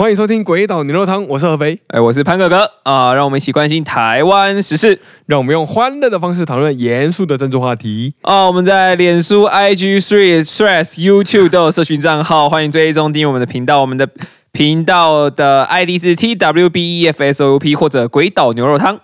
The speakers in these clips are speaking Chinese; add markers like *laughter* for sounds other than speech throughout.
欢迎收听《鬼岛牛肉汤》，我是合肥，哎，我是潘哥哥啊，让我们一起关心台湾时事让我们用欢乐的方式讨论严肃的政治话题。啊。我们在脸书、IG、Three、Stress、YouTube 都有社群账号，欢迎追踪订阅我们的频道。我们的频道的 ID 是 TWBEFSOP 或者鬼岛牛肉汤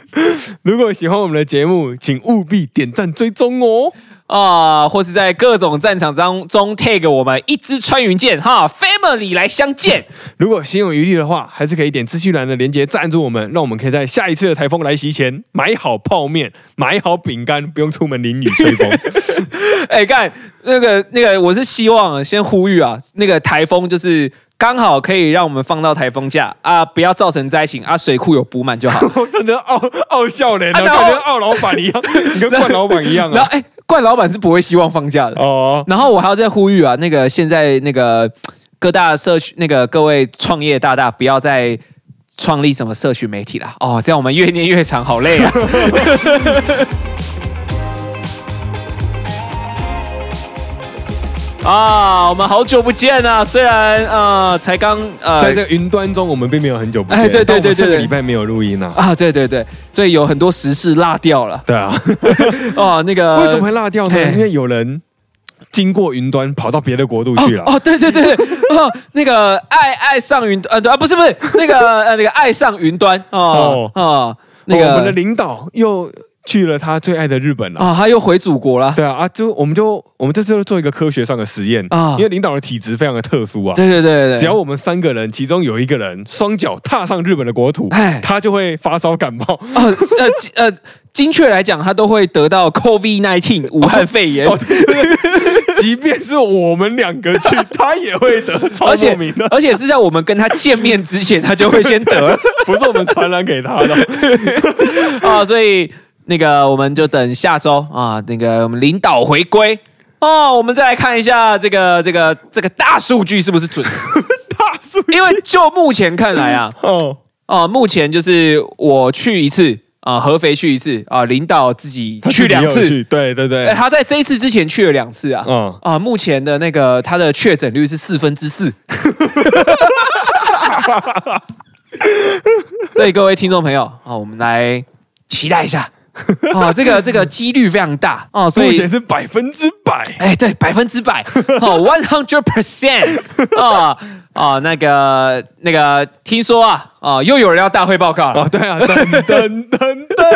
*laughs* 如果喜欢我们的节目，请务必点赞追踪哦。啊，或是在各种战场当中 tag 我们一支穿云箭哈，Family 来相见。*laughs* 如果心有余力的话，还是可以点资讯栏的链接赞助我们，让我们可以在下一次的台风来袭前 *laughs* 买好泡面、买好饼干，不用出门淋雨吹风。*laughs* 哎，干那个那个，我是希望先呼吁啊，那个台风就是刚好可以让我们放到台风假啊，不要造成灾情啊，水库有补满就好。真的傲傲笑脸啊，啊感觉傲老板一样，你跟冠老板一样啊。然后哎，冠老板是不会希望放假的。哦，然后我还要再呼吁啊，那个现在那个各大社区那个各位创业大大，不要再创立什么社群媒体啦。哦，这样我们越念越长，好累啊。*laughs* 啊，我们好久不见啊！虽然呃才刚呃在这个云端中，我们并没有很久不见，哎对对对对对礼拜没有录音啊。啊，对对对，所以有很多时事落掉了对啊，*laughs* 哦。那个为什么会落掉呢？因为有人经过云端跑到别的国度去了。哦，对对对对，哦，那个爱爱上云呃，对啊，不是不是那个呃那个爱上云端哦哦，那个哦我们的领导又去了他最爱的日本了。啊，他又回祖国了。对啊啊，就我们就我们这次就做一个科学上的实验啊因为领导的体质非常的特殊啊。对对对对，只要我们三个人，其中有一个人双脚踏上日本的国土哎，他就会发烧感冒。呃呃呃，精确来讲，他都会得到 COVID nineteen *laughs* 武汉肺炎，*laughs* 即便是我们两个去，他也会得，超而且而且是在我们跟他见面之前，他就会先得了 *laughs* 不是我们传染给他的。啊，所以那个我们就等下周啊，那个我们领导回归。哦，我们再来看一下这个这个这个大数据是不是准，*laughs* 大数据？因为就目前看来啊，哦，哦，目前就是我去一次啊，合肥去一次啊，领导自己去两次，对对对。哎，，他在这一次之前去了两次啊。嗯，啊，目前的那个他的确诊率是四分之四，*laughs* 所以各位听众朋友啊，我们来期待一下啊，*laughs* 这个这个几率非常大哦，所以目前是百分之百。哎，对，百分之百哦，one hundred percent 啊啊，那个那个，听说啊啊，又有人要大会报告了哦，对啊，噔噔噔噔。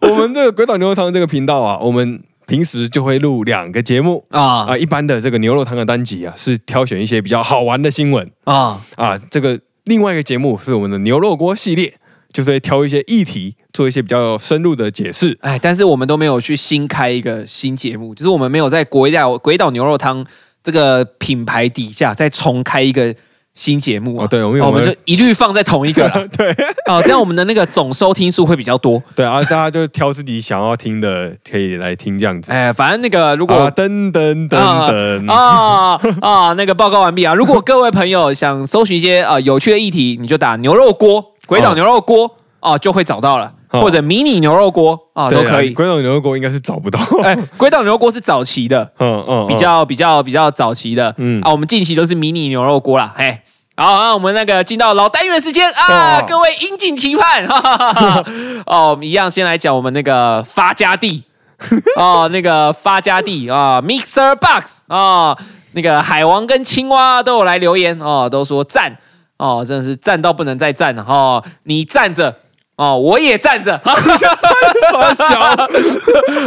*laughs* 我们这个鬼岛牛肉汤这个频道啊，我们平时就会录两个节目啊啊。一般的这个牛肉汤的单集啊，是挑选一些比较好玩的新闻啊啊。这个另外一个节目是我们的牛肉锅系列，就是会挑一些议题，做一些比较深入的解释。哎，但是我们都没有去新开一个新节目，就是我们没有在鬼岛鬼岛牛肉汤这个品牌底下再重开一个新节目啊。哦对我们哦我们就一律放在同一个了。*laughs* 对哦，这样我们的那个总收听数会比较多。对啊，大家就挑自己想要听的，可以来听这样子。哎，反正那个如果啊，噔噔噔噔，啊啊，那个报告完毕啊！如果各位朋友想搜寻一些啊有趣的议题，你就打牛肉锅、鬼岛牛肉锅啊，就会找到了，哦或者迷你牛肉锅啊都对啊可以。鬼岛牛肉锅应该是找不到。哎，鬼岛牛肉锅是早期的，*laughs* 嗯嗯，比较比较比较早期的，嗯。嗯啊，我们近期都是迷你牛肉锅啦，嘿。好，那我们那个进到老单元时间啊，哦。各位引颈期盼，哈 *laughs* 哈哈哈。哦，我们一样先来讲我们那个发家地 *laughs* 哦，那个发家地啊，Mixer Box 啊，那个海王跟青蛙都有来留言哦，都说赞哦，真的是站到不能再站了哦，你站着哦，我也站着，*laughs* 超小，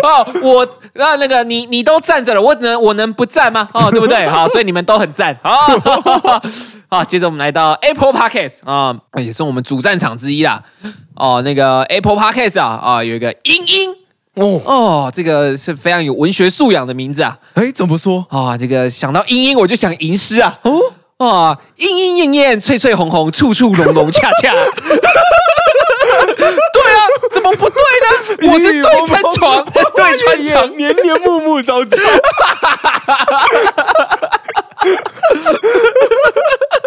哦，我那那个你你都站着了，我能我能不站吗？哦，对不对？好，所以你们都很赞。好，好，接着我们来到 Apple Podcast 啊、也是我们主战场之一啦。哦，那个 Apple Podcast 啊啊，有一个英英哦，哦，这个是非常有文学素养的名字啊。哎，怎么说？啊、这个想到英英我就想吟诗啊。哦，啊，莺莺燕燕，翠翠红红，处处浓浓恰恰。*laughs* 对啊，怎么不对呢？我是对穿床，对穿床。年年暮暮朝朝。*laughs*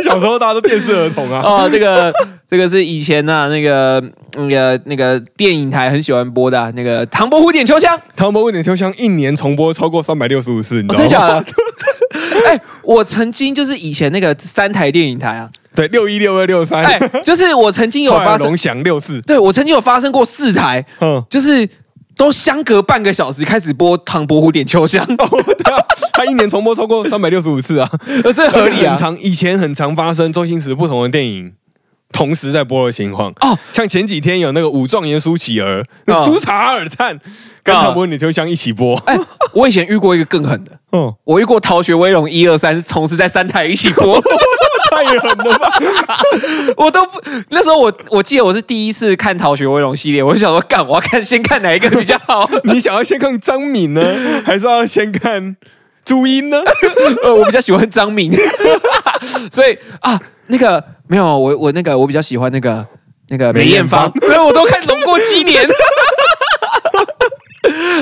小时候大家都电视儿童啊，哦，这个这个是以前呐、那个那个那个电影台很喜欢播的啊、那个《唐伯虎点秋香》唐伯虎点秋香一年重播超过三百六十五次，你知道吗？哦真假的？*laughs* 哎，我曾经就是以前那个三台电影台啊，对，六一六二六三，哎，就是我曾经有发生龙，翔六四，对我曾经有发生过四台，嗯，就是都相隔半个小时开始播《唐伯虎点秋香》，*laughs* 哦，对啊，他一年重播超过三百六十五次啊，*laughs* 呃，最合理啊。很常，以前很常发生周星驰不同的电影同时在播的情况。哦，像前几天有那个武状元苏乞儿、哦苏查尔灿跟哦唐伯虎点秋香一起播。哎，我以前遇过一个更狠的，哦，我遇过《逃学威龙》一二三同时在三台一起播，*laughs* 太狠了吧！*laughs* 我都不那时候我我记得我是第一次看《逃学威龙》系列，我就想说干，我要看先看哪一个比较好？*laughs* 你想要先看张敏呢，还是要先看朱茵呢？呃，我比较喜欢张敏，所以啊，那个没有我我那个我比较喜欢那个那个梅艳芳，所以 *laughs* 我都看《龙过七年》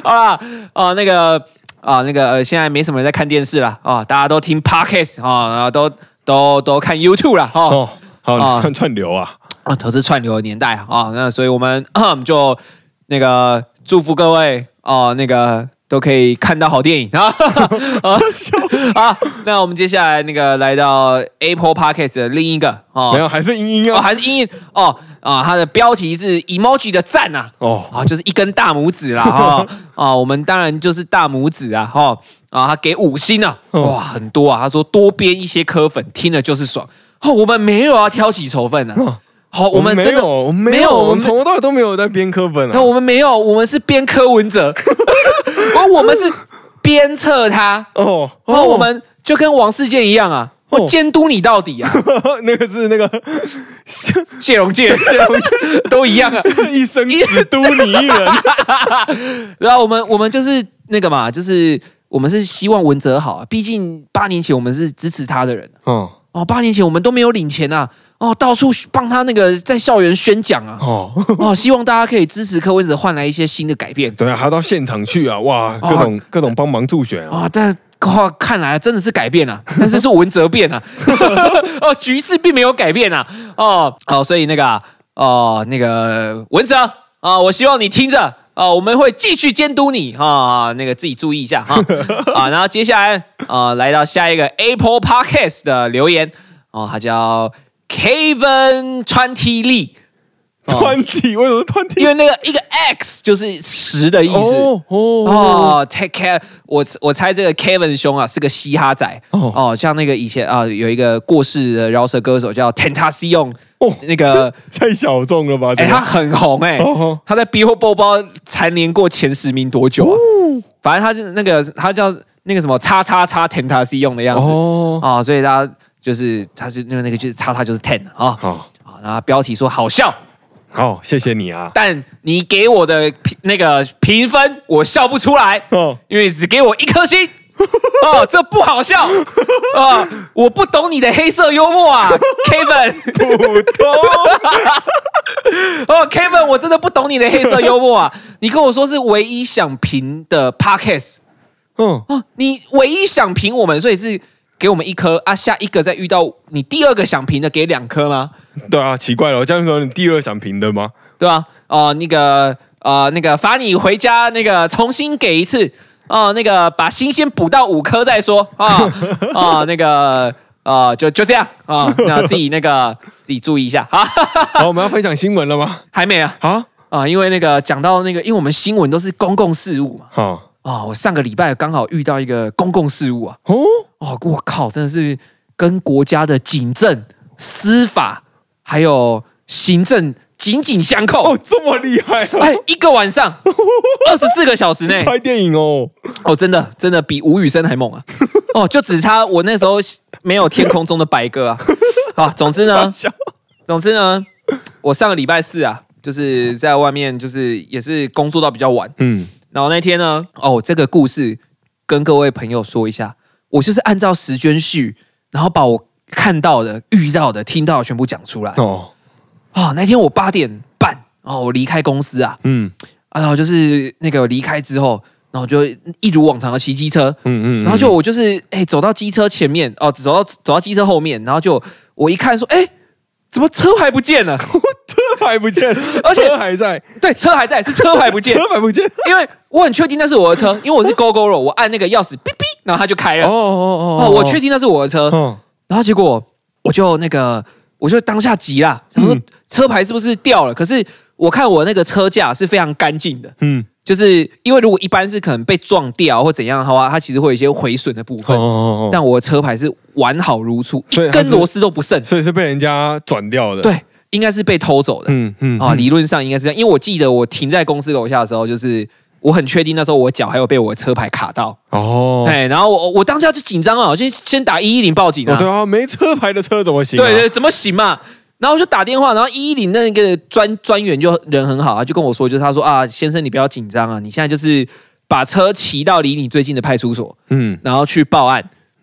*laughs* 好啦，啊那个啊那个、呃现在没什么人在看电视了啊，大家都听 podcast 啊，然后都都都看 YouTube 了哦。哦，好，串串流啊！啊，投资串流的年代啊啊，那所以我们就那个祝福各位哦、那个都可以看到好电影。*laughs* 啊啊好，那我们接下来那个来到 Apple Podcast 的另一个哦。没有，还是英英哦，啊。还是英英哦啊，它的标题是 emoji 的赞呐、哦，啊，就是一根大拇指啦哈 *laughs* 啊，我们当然就是大拇指啊哈啊，他给五星啊，哦。哇，很多啊，他说多编一些科粉，听了就是爽。哦，我们没有要挑起仇恨啊，哦。好，我们真的没有，我们没没有有，我我们们从头到尾都没有在编课本那啊。我们没有，我们是编科文哲，*laughs* 而我们是鞭策他。哦哦，我们就跟王世坚一样啊，哦我监督你到底啊，*laughs* 那个是那个谢龙介 *laughs* *laughs* 都一样啊。一生只督你一人。然后我们我们就是那个嘛，就是我们是希望文哲好啊，毕竟八年前我们是支持他的人哦哦，八年前我们都没有领钱啊，哦，到处帮他那个在校园宣讲啊，哦，哦，希望大家可以支持柯文哲，换来一些新的改变对啊，还要到现场去啊！哇，各种各种帮忙助选啊！啊。但哇，看来真的是改变了、*laughs* 但是是文哲变了、*laughs* 哦，局势并没有改变啊，哦哦，所以那个啊哦那个文哲啊，我希望你听着。啊，我们会继续监督你啊，那个自己注意一下哈啊。*laughs* 然后接下来啊，来到下一个 Apple Podcast 的留言哦，他叫 Kevin Twenty Lee，哦。团体为什么团体因？为那个一个 X 就是十的意思。哦哦哦，take care，我我猜这个 Kevin 兄啊是个嘻哈仔。哦。哦像那个以前啊有一个过世的饶舌歌手叫 Tentacion，哦，那个 *laughs* 太小众了吧？哎、他很红哎、哦他在 Billboard 包蝉联过前十名多久啊？反正他就那个他叫那个什么叉叉叉 Tentacion 的样子。哦，哦所以他就是他是那个那个就是叉叉就是 ten 啊好啊，然后标题说好笑，好，谢谢你啊！但你给我的评那个评分我笑不出来。哦，因为只给我一颗星。*laughs* 哦，这不好笑啊！我不懂你的黑色幽默啊，*laughs* Kevin。普通 *laughs* 哦，Kevin，我真的不懂你的黑色幽默啊！你跟我说是唯一想评的 Podcast 嗯，哦，你唯一想评我们，所以是给我们一颗啊，下一个再遇到你第二个想评的给两颗吗？对啊，奇怪了，我这样说你第二想评的吗？对啊、哦，那个呃，那个罚你回家，那个重新给一次哦，那个把新鲜补到五颗再说啊啊，*laughs* 那个呃，就就这样啊，那自己那个 *laughs* 自己注意一下啊，好，我们要分享新闻了吗？还没啊啊，啊，因为那个讲到那个，因为我们新闻都是公共事务嘛好，啊，我上个礼拜刚好遇到一个公共事务啊，哦，哦，我靠，真的是跟国家的警政、司法还有行政紧紧相扣。哦，这么厉害啊！哎，一个晚上，*laughs* 二十四个小时内，拍电影哦，哦，真的真的比吴宇森还猛啊！*laughs* 哦，就只差我那时候没有天空中的白鸽啊！啊，总之呢，*laughs* 笑总之呢，我上个礼拜四啊，就是在外面，就是也是工作到比较晚。嗯，然后那天呢，哦，这个故事跟各位朋友说一下，我就是按照时间序，然后把我看到的、遇到的、听到的全部讲出来。哦，啊，那天我八点半哦，我离开公司啊，嗯。啊，然后就是那个离开之后，然后就一如往常的骑机车，嗯嗯，然后就我就是哎、走到机车前面哦，走到走到机车后面，然后就我一看说，哎、怎么车牌不见了？*laughs* 车牌不见，而且车还在，对，车还在，是车牌不见 *laughs* 车。牌不见，因为我很确定那是我的车，因为我是 *laughs* GoGo 肉，我按那个钥匙哔哔，然后它就开哦了。哦哦，我确定那是我的车，嗯然后结果我就那个，我就当下急啦，想说嗯车牌是不是掉了？可是我看我那个车架是非常干净的，嗯就是因为如果一般是可能被撞掉或怎样的话，它其实会有一些毁损的部哦分。哦哦，但我的车牌是完好如初，一根螺丝都不剩。所以是被人家转掉的。，对，应该是被偷走的。嗯嗯啊，理论上应该是这样，因为我记得我停在公司楼下的时候，就是我很确定那时候我脚还有被我的车牌卡到，哦，哎，然后我我当下就紧张啊，我就先打一一零报警啊，哦对啊，没车牌的车怎么行啊？对对，怎么行嘛？然后我就打电话，然后一一零那个专专员就人很好啊，就跟我说，就是他说啊，先生你不要紧张啊，你现在就是把车骑到离你最近的派出所，嗯，然后去报案。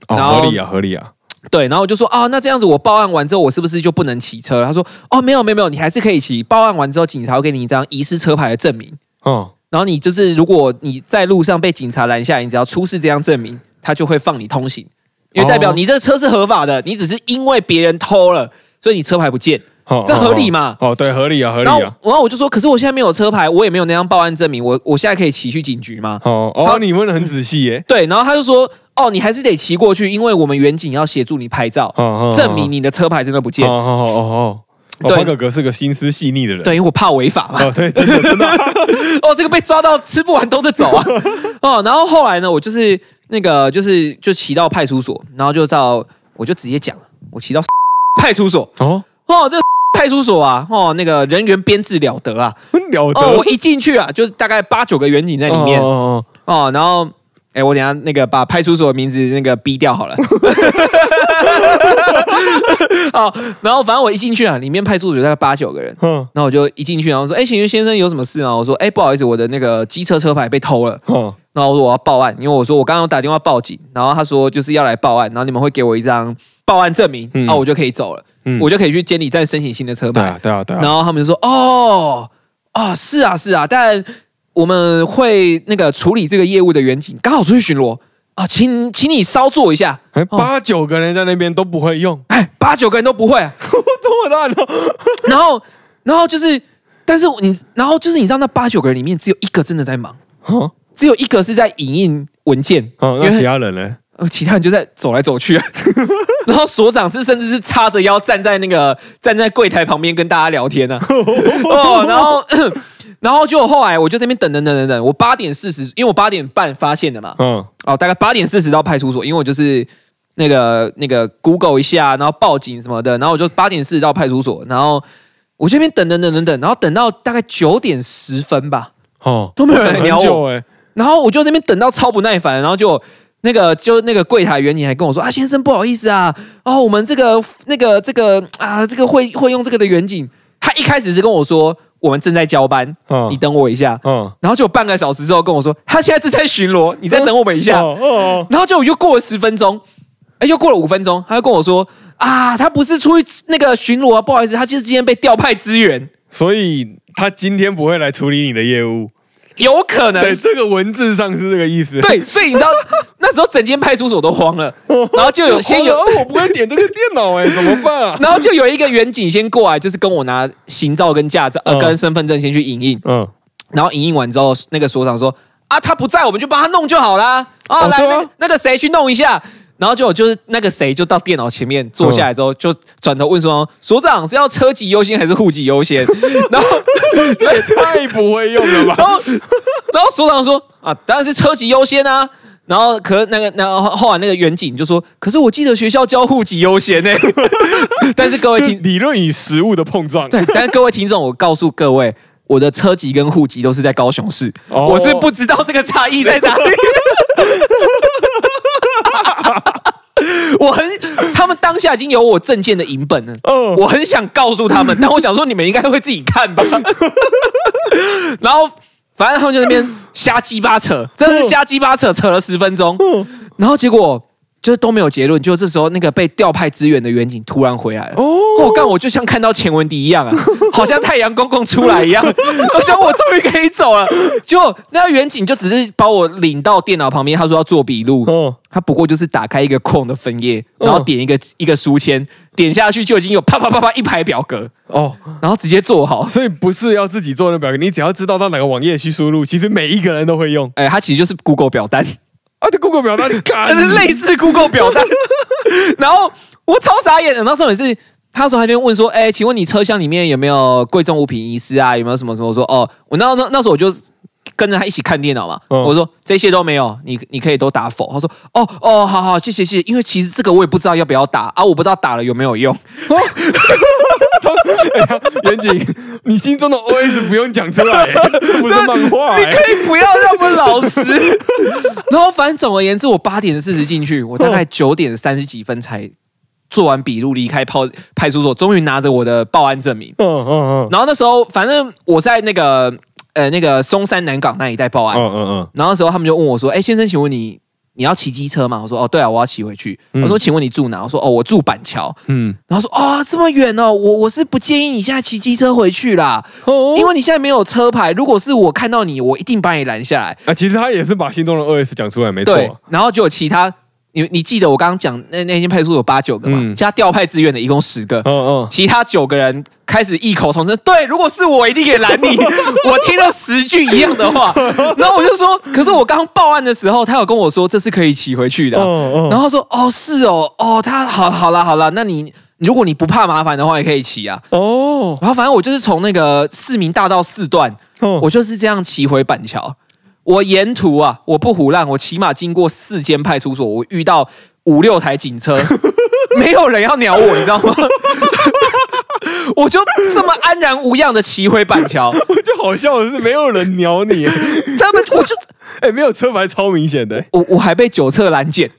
哦合理啊，合理啊。对，然后我就说啊，那这样子我报案完之后，我是不是就不能骑车了？他说哦，没有没有没有，你还是可以骑。报案完之后，警察会给你一张遗失车牌的证明。哦然后你就是，如果你在路上被警察拦下来，你只要出示这张证明，他就会放你通行，因为代表哦你这个车是合法的，你只是因为别人偷了，所以你车牌不见。哦，这合理嘛哦，对，合理啊，合理然后，啊。然后我就说，可是我现在没有车牌，我也没有那张报案证明，我我现在可以骑去警局吗？哦好哦，你问的很仔细耶。对，然后他就说，哦，你还是得骑过去，因为我们远景要协助你拍照，哦，证明你的车牌真的不见。哦哦哦哦哦。对潘哥哥是个心思细腻的人。对，因为我怕违法嘛。哦，对，真的真的。*laughs* 哦，这个被抓到吃不完兜着走啊！*laughs* 哦，然后后来呢，我就是那个就是就骑到派出所，然后就到我就直接讲了，我骑到派出所哦，哦，这个派出所啊，哦，那个人员编制了得啊，了得。哦，我一进去啊，就大概八九个远警在里面哦然后。哎，我等下那个把派出所的名字那个逼掉好了。好，*laughs* 然后反正我一进去啊，里面派出所大概八九个人，嗯然后我就一进去，然后说：“哎，请问先生有什么事吗？”我说：“哎，不好意思，我的那个机车车牌被偷了。嗯”然后我说我要报案，因为我说我刚刚有打电话报警，然后他说就是要来报案，然后你们会给我一张报案证明，嗯然后我就可以走了，嗯我就可以去监理站申请新的车牌。对啊，对啊，对啊。然后他们就说：“哦，啊，是啊，是啊，但我们会那个处理这个业务的远景刚好出去巡逻啊，请请你稍坐一下。哎，八九个人在那边都不会用，哎，八九个人都不会、*laughs* 啊，这么烂哦。*laughs* 然后然后就是，但是你然后就是你知道那八九个人里面只有一个真的在忙。”哦只有一个是在影印文件，哦，那其他人呢？呃其他人就在走来走去、啊。*laughs* 然后所长是甚至是叉着腰站在那个站在柜台旁边跟大家聊天呢、啊。*laughs* 哦，然后然后就后来我就在那边等等等等等，我八点四十，因为我八点半发现的嘛，嗯哦，大概八点四十到派出所，因为我就是那个那个 Google 一下，然后报警什么的，然后我就八点四十到派出所，然后我这边等等等等等，然后等到大概九点十分吧，哦，都没有人来鸟我。然后我就在那边等到超不耐烦，然后就那个就那个柜台员你还跟我说啊，先生不好意思啊，哦，我们这个那个这个啊，这个会会用这个的远景，他一开始是跟我说我们正在交班，嗯。你等我一下，嗯，然后就半个小时之后跟我说他现在正在巡逻，你再等我们一下，哦哦然后就又过了十分钟，哎，又过了五分钟，他就跟我说啊，他不是出去那个巡逻啊，不好意思，他就是今天被调派支援，所以他今天不会来处理你的业务。有可能对，这个文字上是这个意思。对，所以你知道 *laughs* 那时候整间派出所都慌了，然后就有先有哦，我不会点这个电脑哎，*laughs* 怎么办啊？然后就有一个远警先过来，就是跟我拿行照跟驾照呃嗯跟身份证先去影印，嗯，然后影印完之后，那个所长说啊他不在，我们就帮他弄就好啦。哦对啊那个那个谁去弄一下。然后就就是那个谁就到电脑前面坐下来之后，就转头问说：“所长是要车籍优先还是户籍优先？” *laughs* 然后这也太不会用了吧？*laughs* 然后然后所长说：“啊，当然是车籍优先啊。”然后可那个然后后来那个远景就说：“可是我记得学校教户籍优先呢。*laughs* ”但是各位就听理论与实物的碰撞。对，但是各位听众，我告诉各位，我的车籍跟户籍都是在高雄市，哦我是不知道这个差异在哪里。我很，他们当下已经有我证件的影本了，嗯。我很想告诉他们，*laughs* 但我想说你们应该会自己看吧。*laughs* 然后反正他们就在那边瞎鸡巴扯，真的是瞎鸡巴扯，扯了十分钟，然后结果就是都没有结论。就这时候，那个被调派支援的远景突然回来了。哦我干，我就像看到钱文迪一样啊，*laughs* 好像太阳公公出来一样。*laughs* 我想我终于可以走了。结果那个远景就只是把我领到电脑旁边，他说要做笔录。哦他不过就是打开一个空的分页，然后点一个、一个书签，点下去就已经有啪啪啪啪一排表格，哦，然后直接做好。所以不是要自己做那表格，你只要知道到哪个网页去输入，其实每一个人都会用。哎，它其实就是 Google 表单。啊，这 Google 表单你看，*laughs* 类似 Google 表单。*laughs* 然后我超傻眼的，那时候也是，他那时候还边问说，哎，请问你车厢里面有没有贵重物品遗失啊？有没有什么什么？我说哦，我那那那时候我就跟着他一起看电脑嘛。我说这些都没有，你你可以都打否。他说哦哦，好好，谢谢谢谢。因为其实这个我也不知道要不要打啊，我不知道打了有没有用。*laughs* *laughs* 严谨，你心中的 OS 不用讲出来，这不是漫画。你可以不要那么老实。*laughs* 然后反正总而言之，我八点四十进去，我大概九点三十几分才做完笔录，离开派派出所，终于拿着我的报案证明。嗯嗯嗯。然后那时候，反正我在那个呃那个松山南港那一带报案。嗯嗯嗯。然后那时候他们就问我说：“哎，先生，请问你？”你要骑机车吗？我说哦，对啊，我要骑回去。我说，请问你住哪？我说哦，我住板桥。嗯，然后说哦，这么远哦，我我是不建议你现在骑机车回去啦，因为你现在没有车牌。如果是我看到你，我一定把你拦下来。啊，其实他也是把心中的二 S 讲出来，没错。然后就有其他。你你记得我刚刚讲那那间派出所有八九个嘛？加调派志愿的一共十个，嗯嗯，其他九个人开始异口同声，对，如果是我一定也拦你。*laughs* 我听到十句一样的话，*laughs* 然后我就说，可是我刚报案的时候，他有跟我说这是可以骑回去的，然后说哦是哦哦，他好好了好了，那你如果你不怕麻烦的话，也可以骑啊。哦，然后反正我就是从那个市民大道四段，我就是这样骑回板桥。我沿途啊，我不胡乱，我起码经过四间派出所，我遇到五六台警车，*laughs* 没有人要鸟我，你知道吗？*laughs* 我就这么安然无恙的骑回板桥，我就好笑的是没有人鸟你，他们我就 *laughs* 哎没有车牌超明显的，我我还被酒测拦检。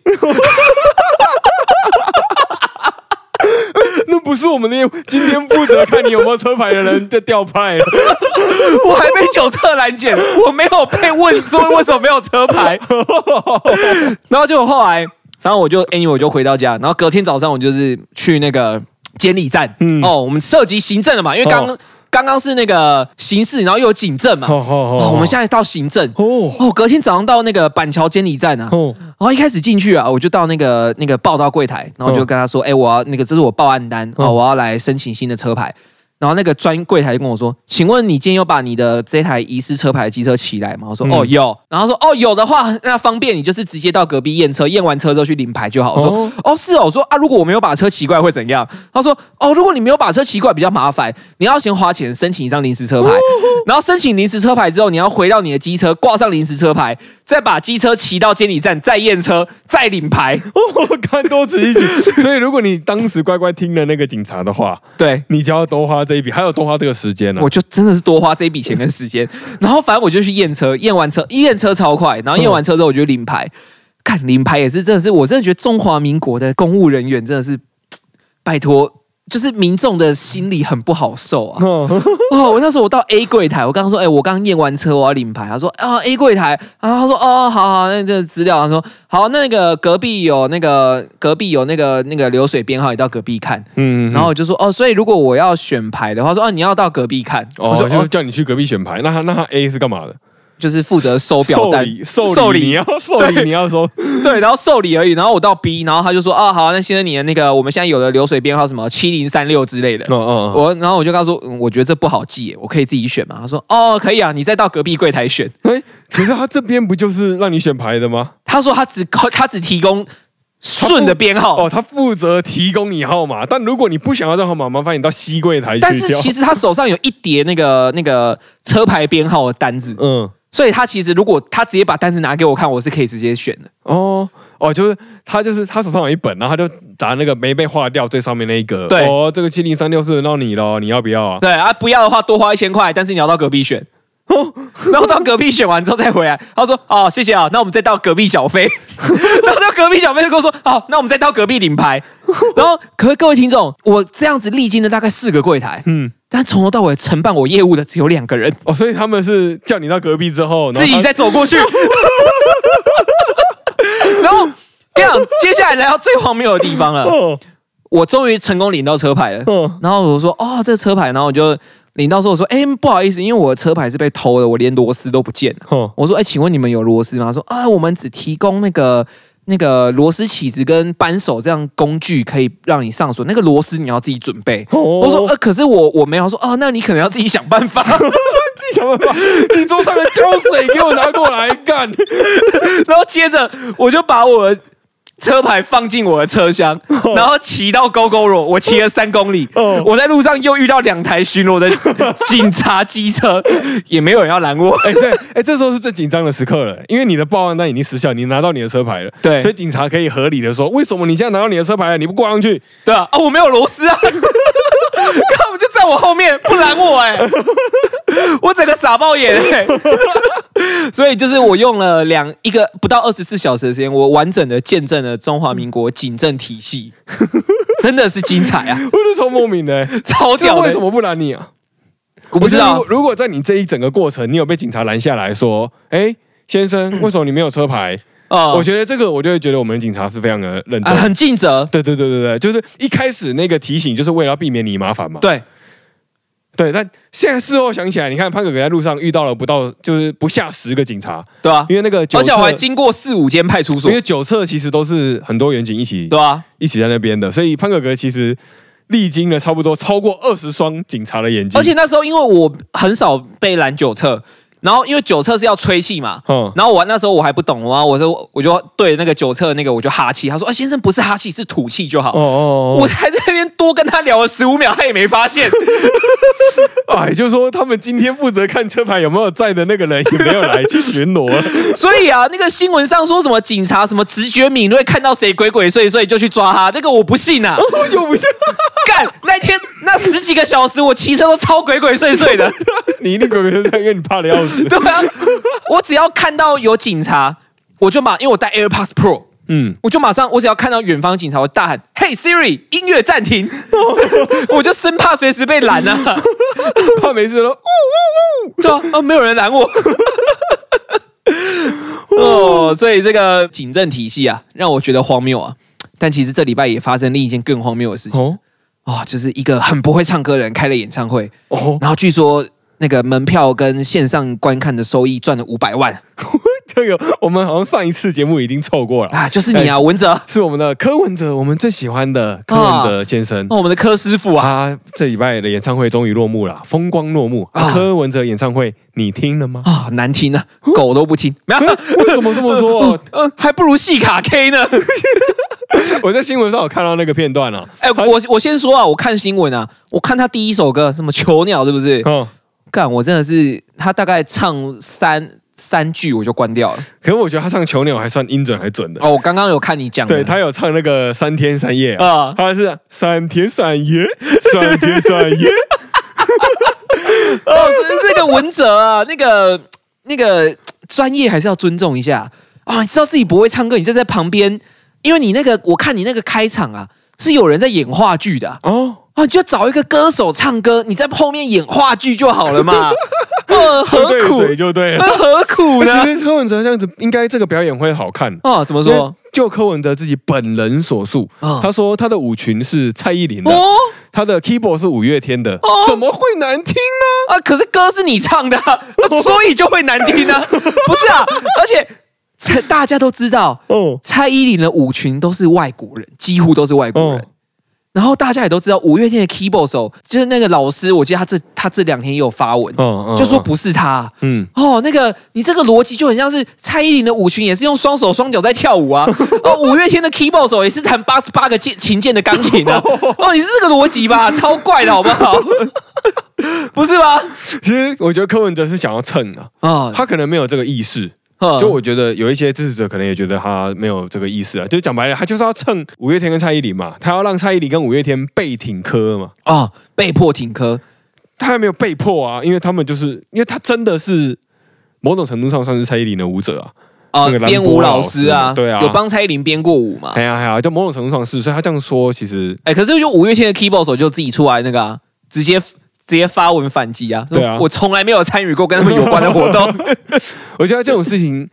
不是我们那今天负责看你有没有车牌的人的调派，*laughs* 我还没酒测拦检，我没有被问说为什么没有车牌，*laughs* 然后就后来，反正我就 anyway 我就回到家，然后隔天早上我就是去那个监理站，哦，我们涉及行政了嘛，因为刚。刚刚刚是那个刑事，然后又有警政嘛。哦，我们现在到行政。哦哦，隔天早上到那个板桥监理站啊。哦，然后一开始进去啊，我就到那个那个报到柜台，然后就跟他说：“哎，我要那个，这是我报案单哦，我要来申请新的车牌。”然后那个专柜台就跟我说：“请问你今天有把你的这台遗失车牌的机车骑来吗？”我说：“哦，有。”然后说：“哦，有的话，那方便你就是直接到隔壁验车，验完车之后去领牌就好。”我说：“哦，是哦。”我说：“啊，如果我没有把车骑过来会怎样？”他说：“哦，如果你没有把车骑过来比较麻烦，你要先花钱申请一张临时车牌，然后申请临时车牌之后，你要回到你的机车挂上临时车牌，再把机车骑到监理站，再验车，再领牌。”我看多此一举。*laughs* 所以如果你当时乖乖听了那个警察的话，对你就要多花这一笔，还有多花这个。时间呢，我就真的是多花这一笔钱跟时间，*laughs* 然后反正我就去验车，验完车验车超快，然后验完车之后我就领牌，看领牌也是真的是，我真的觉得中华民国的公务人员真的是拜托。就是民众的心里很不好受啊！*laughs* 哦，我那时候我到 A 柜台，我刚刚说，哎，我刚验完车，我要领牌。他说，啊，A 柜台，然后他说，哦，好好，那这个资料，他说，好，那个隔壁有那个隔壁有那个那个流水编号，你到隔壁看。嗯，然后我就说，哦，所以如果我要选牌的话，说，哦，你要到隔壁看。我说，就叫你去隔壁选牌。那他那他 A 是干嘛的？就是负责收表单、受理，你要受理，你要收 *laughs* 对，然后受理而已。然后我到 B，然后他就说啊，好，那先生你的那个我们现在有的流水编号什么七零三六之类的。嗯嗯，我然后我就跟他说，我觉得这不好记，我可以自己选嘛。他说哦，可以啊，你再到隔壁柜台选。*laughs* 哎，可是他这边不就是让你选牌的吗？他说他只 *laughs* 他只提供顺的编号哦，他负责提供你号码，但如果你不想要这号码，麻烦你到西柜台去。但是其实他手上有一叠那个那个车牌编号的单子。嗯。所以他其实如果他直接把单子拿给我看，我是可以直接选的。哦哦，就是他就是他手上有一本，然后他就打那个没被划掉最上面那一格。对，哦，这个七零三六是轮到你了，你要不要啊？对啊，不要的话多花一千块，但是你要到隔壁选。哦 *laughs* 然后到隔壁选完之后再回来，他说：“哦，谢谢啊，那我们再到隔壁小飞。*laughs* ”然后到隔壁小飞就跟我说：“好，那我们再到隔壁领牌。”然后，可是各位听众，我这样子历经了大概四个柜台，嗯，但从头到尾承办我业务的只有两个人哦，所以他们是叫你到隔壁之后，自己再走过去。*laughs* 然后这样，接下来来到最荒谬的地方了，我终于成功领到车牌了。然后我说：“哦，这车牌。”然后我就。领到时候我说，哎，不好意思，因为我的车牌是被偷的，我连螺丝都不见了。我说，哎，请问你们有螺丝吗？说啊，我们只提供那个那个螺丝起子跟扳手这样工具，可以让你上锁。那个螺丝你要自己准备。我说，呃，可是我我没有。说啊，那你可能要自己想办法。*laughs* 自己想办法。*laughs* 你桌上的胶水给我拿过来干。*laughs* 然后接着我就把我的车牌放进我的车厢，然后骑到 GoGo 罗，我骑了三公里。哦我在路上又遇到两台巡逻的警察机车，*laughs* 也没有人要拦我。哎、对，哎、这时候是最紧张的时刻了，因为你的报案单已经失效，你拿到你的车牌了。对所以警察可以合理的说，为什么你现在拿到你的车牌了，你不挂上去？对啊，啊，我没有螺丝啊，*laughs* 他们就在我后面不拦我哎、*laughs* 我整个傻爆眼哎、*laughs* 所以就是我用了两一个不到二十四小时的时间，我完整的见证了中华民国警政体系，*laughs* 真的是精彩啊，我是超莫名的、欸，超屌的！为什么不拦你啊？我不知道如果在你这一整个过程，你有被警察拦下来说，哎、先生，为什么你没有车牌？啊我觉得这个，我就会觉得我们的警察是非常的认真。啊很尽责，对对对对对，就是一开始那个提醒，就是为了要避免你麻烦嘛。对对，但现在事后想起来，你看潘哥哥在路上遇到了不到，就是不下十个警察，对啊，因为那个九而且我还，经过四五间派出所因，为九测其实都是很多远警一起对啊，一起在那边的，所以潘哥哥其实历经了差不多超过二十双警察的眼睛，而且那时候因为我很少被拦酒测，然后因为酒测是要吹气嘛，嗯，然后我那时候我还不懂，然后我就我就对那个酒测那个我就哈气，他说：“啊，先生不是哈气，是吐气就好。哦哦我还在那边多跟他聊了十五秒，他也没发现。哦，*laughs* 哎，就是说他们今天负责看车牌有没有在的那个人也没有来去巡逻，*laughs* 所以啊，那个新闻上说什么警察什么直觉敏锐，看到谁鬼鬼祟祟就去抓他，那个我不信啊！*laughs* 又不像干那天那十几个小时，我骑车都超鬼鬼祟祟的。你一定鬼鬼祟祟，因为你怕的要死。对啊，*laughs* 我只要看到有警察，我就马，因为我带 AirPods Pro。嗯，我就马上，我只要看到远方警察，我大喊：“Hey Siri，音乐暂停！*laughs* *laughs* ”我就生怕随时被拦啊！怕没事了，呜对啊，啊，没有人拦我。哦，所以这个警政体系啊，让我觉得荒谬啊。但其实这礼拜也发生另一件更荒谬的事情哦哦，就是一个很不会唱歌的人开了演唱会，哦，然后据说那个门票跟线上观看的收益赚了五百万 *laughs* 这个我们好像上一次节目已经凑过了，啊！就是你啊，文哲，是我们的柯文哲，我们最喜欢的柯文哲先生。哦，我们的柯师傅啊，他这礼拜的演唱会终于落幕了，风光落幕。啊柯文哲演唱会你听了吗？啊，难听啊，*laughs* 狗都不听，*laughs* 没有，为什么这么说？嗯，还不如细卡 K 呢。我在新闻上有看到那个片段啊。哎、我我先说啊，我看新闻啊，我看他第一首歌什么囚鸟是不是？哦，干，我真的是他大概唱三三句我就关掉了。可是我觉得他唱囚鸟还算音准还准的。哦，我刚刚有看你讲，对他有唱那个三天三夜啊，啊，他是三天三夜，三天三夜。哦，所以这个文哲啊，那个那个专业还是要尊重一下啊。你知道自己不会唱歌，你就在旁边，因为你那个我看你那个开场啊，是有人在演话剧的啊。哦，啊，你就找一个歌手唱歌，你在后面演话剧就好了嘛。呃，*laughs* 何苦？嘴就对了。何苦呢？其实柯文哲这样子，应该这个表演会好看。哦，怎么说？就柯文哲自己本人所述，哦他说他的舞群是蔡依林的，哦他的 keyboard 是五月天的，哦怎么会难听呢？啊，可是歌是你唱的啊、*laughs* 所以就会难听啊，*laughs* 不是啊？而且蔡大家都知道，哦，蔡依林的舞群都是外国人，几乎都是外国人。哦然后大家也都知道，五月天的 keyboard 手就是那个老师，我记得他这他这两天也有发文，哦就说不是他。嗯，哦，那个你这个逻辑就很像是蔡依林的舞裙也是用双手双脚在跳舞啊，*laughs* 哦，五月天的 keyboard 手也是弹八十八个键琴键的钢琴啊，*laughs* 哦，你是这个逻辑吧？超怪的好不好？*laughs* 不是吗？其实我觉得柯文哲是想要蹭啊，啊，他可能没有这个意识。就就我觉得有一些支持者可能也觉得他没有这个意思啊，就讲白了，他就是要蹭五月天跟蔡依林嘛，他要让蔡依林跟五月天被挺科嘛，哦被迫挺科他还没有被迫啊，因为他们就是因为他真的是某种程度上算是蔡依林的舞者啊，编舞老师啊，对啊。有帮蔡依林编过舞嘛？哎呀哎呀，就某种程度上是，所以他这样说其实哎，可是就五月天的 keyboard 手就自己出来那个啊，直接直接发文反击啊，对啊。我从来没有参与过跟他们有关的活动。*laughs* 我觉得这种事情，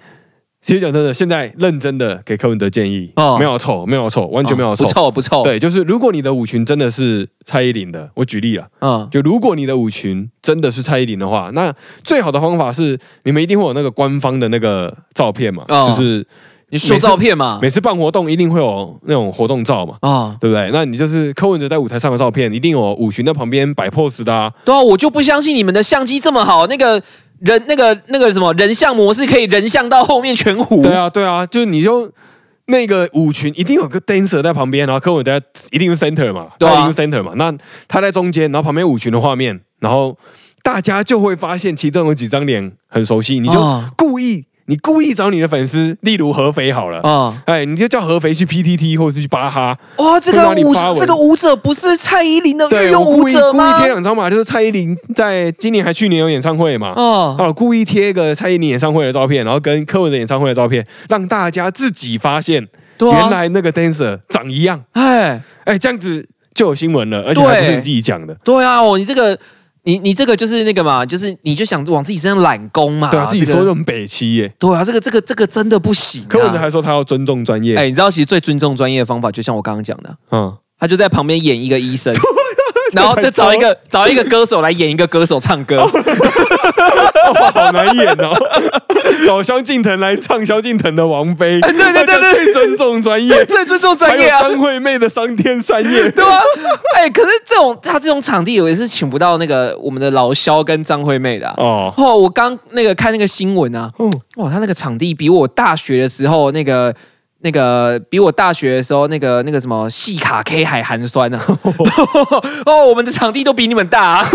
其实讲真的，现在认真的给柯文哲建议，哦。没有错，没有错，完全没有错。不臭不臭，，对，就是如果你的舞群真的是蔡依林的，我举例了，嗯。就如果你的舞群真的是蔡依林的话，那最好的方法是你们一定会有那个官方的那个照片嘛，哦。就是你秀照片嘛？每次办活动一定会有那种活动照嘛，啊，对不对？那你就是柯文哲在舞台上的照片，一定有舞群在旁边摆 pose 的啊。对啊，我就不相信你们的相机这么好，那个人那个那个什么人像模式可以人像到后面全糊。对啊，对啊，就是你就那个舞群一定有个 dancer 在旁边，然后柯文哲一定是 center 嘛，对一定是 center 嘛。那他在中间，然后旁边舞群的画面，然后大家就会发现其中有几张脸很熟悉，你就啊故意你故意找你的粉丝，例如合肥好了。啊，哎，你就叫合肥去 PTT 或者是去巴哈，哇，这个舞这个舞者不是蔡依林的御对，用舞我故意故意者吗？贴两张嘛，就是蔡依林在今年还去年有演唱会嘛，哦，啊，故意贴一个蔡依林演唱会的照片，然后跟柯文哲演唱会的照片，让大家自己发现原来那个 dancer 长一样，哎，哎，这样子就有新闻了，而且还不是你自己讲的，对啊，哦，你这个你你这个就是那个嘛，就是你就想往自己身上揽功嘛，对啊，自己说就很北七耶。对啊，这个这个这个真的不行、啊。柯文哲还说他要尊重专业，哎，你知道其实最尊重专业的方法，就像我刚刚讲的，嗯，他就在旁边演一个医生，然后再找一个找一个歌手来演一个歌手唱歌。*laughs* 哇，好难演哦，找萧敬腾来唱萧敬腾的王妃，哎对对对对最尊重专业，*laughs* 最尊重专业啊，张惠妹的三天三夜，对啊，*laughs* 哎，可是这种他这种场地，我也是请不到那个我们的老萧跟张惠妹的、啊。哦，哦，我刚那个看那个新闻啊，嗯。哇，他那个场地比我大学的时候那个那个比我大学的时候那个那个什么细卡 K 还寒酸呢、啊。*laughs* 哦，我们的场地都比你们大、啊。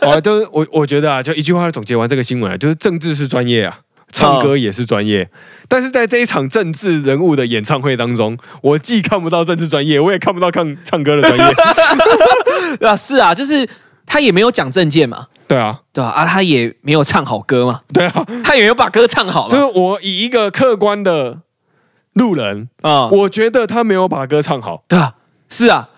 *laughs* 哦，就是我我觉得啊，就一句话总结完这个新闻啊，就是政治是专业啊，唱歌也是专业。但是在这一场政治人物的演唱会当中，我既看不到政治专业，我也看不到唱唱歌的专业。*laughs* 啊，是啊，就是他也没有讲证件嘛，对啊，对啊、啊？他也没有唱好歌嘛，对啊，他也没有把歌唱好就是。我以一个客观的路人，啊、我觉得他没有把歌唱好。对啊，是啊。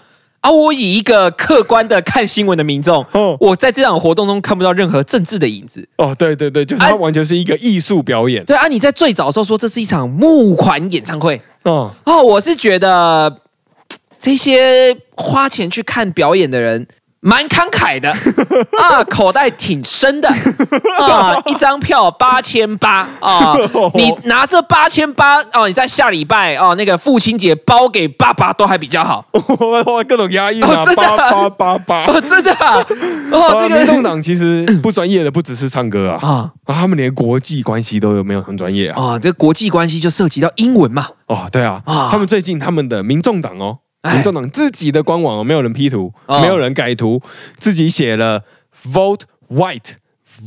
啊，我以一个客观的看新闻的民众，哦我在这场活动中看不到任何政治的影子。哦，对对对，就是他哎完全是一个艺术表演。对啊，你在最早的时候说这是一场募款演唱会，哦，哦，我是觉得这些花钱去看表演的人蛮慷慨的。*laughs* 啊，口袋挺深的。啊，一张票八千八。啊，*laughs* 你拿这八千八哦，你在下礼拜哦那个父亲节包给爸爸都还比较好。*laughs* 哇，各种压抑真的八啊八八真的啊，哦啊，这个民众党其实不专业的不只是唱歌啊，啊。啊，他们连国际关系都有没有很专业啊？啊，这国际关系就涉及到英文嘛，哦，对啊，啊。他们最近他们的民众党哦，哎民众党自己的官网哦，没有人 P 图，哦。没有人改图，自己写了 vote white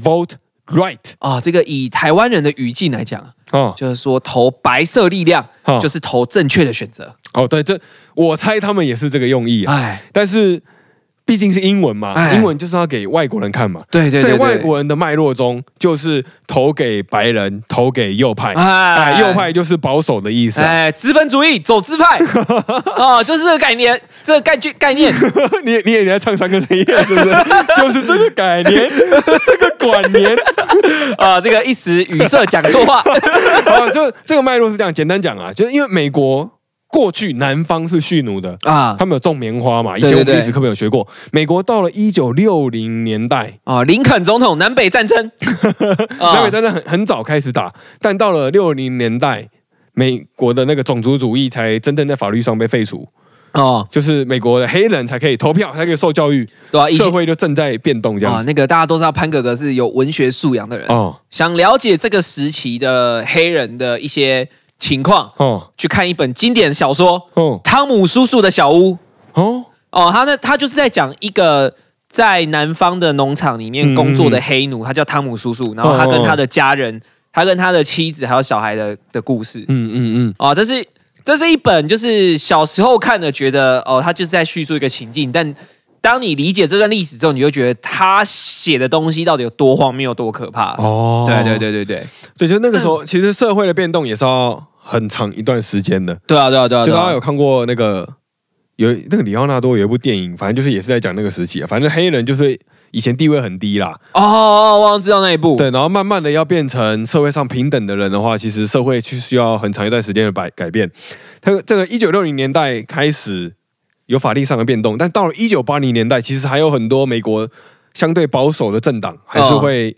vote right 啊，这个以台湾人的语境来讲，哦。就是说投白色力量哦。就是投正确的选择，哦，对，这我猜他们也是这个用意啊，哎，但是毕竟是英文嘛，哎。英文就是要给外国人看嘛。对对对对，在外国人的脉络中，就是投给白人，投给右派，哎。哎，右派就是保守的意思啊。哎，资本主义走资派。啊，*laughs* 就是这个概念，这个概念概念。*laughs* 你你也在唱三个声音是不是？*laughs* 就是这个概念，这个管年啊，这个一时语塞讲错话。啊，这这个脉络是这样，简单讲啊，就是因为美国过去南方是蓄奴的，啊他们有种棉花嘛，以前我们历史课本有学过。美国到了一九六零年代，啊，林肯总统南北战争，*laughs* 啊南北战争很很早开始打，但到了六零年代，美国的那个种族主义才真正在法律上被废除，哦，就是美国的黑人才可以投票，才可以受教育，对吧？以前社会就正在变动这样。那个大家都知道潘哥哥是有文学素养的人，哦想了解这个时期的黑人的一些情况，哦。去看一本经典小说哦《汤姆叔叔的小屋》。哦。哦，他那，他就是在讲一个在南方的农场里面工作的黑奴，他叫汤姆叔叔，然后他跟他的家人，他跟他的妻子还有小孩的的故事。嗯嗯嗯，哦，这是这是一本就是小时候看的，觉得哦，他就是在叙述一个情境，但当你理解这段历史之后，你就觉得他写的东西到底有多荒谬、多可怕。哦对对对对对，对，就那个时候，其实社会的变动也是要很长一段时间的。对啊对啊对啊，就大家有看过那个有那个里奥纳多有一部电影，反正就是也是在讲那个时期啊。反正黑人就是以前地位很低啦，哦哦，我好像知道那一部。对，然后慢慢的要变成社会上平等的人的话，其实社会去需要很长一段时间的改改变。他这个一九六零年代开始有法律上的变动，但到了一九八零年代，其实还有很多美国相对保守的政党还是会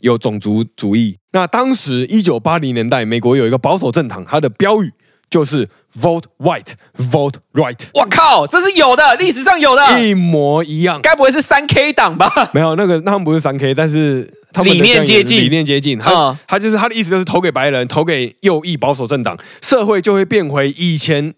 有种族主义。那当时一九八零年代，美国有一个保守政党，它的标语就是 “Vote White, Vote Right”，我靠，这是有的，历史上有的，一模一样。该不会是三 K 党吧？没有那个，他们不是三 K，但是他们理念接近理念接近。他、嗯他就是他的意思就是投给白人，投给右翼保守政党，社会就会变回以前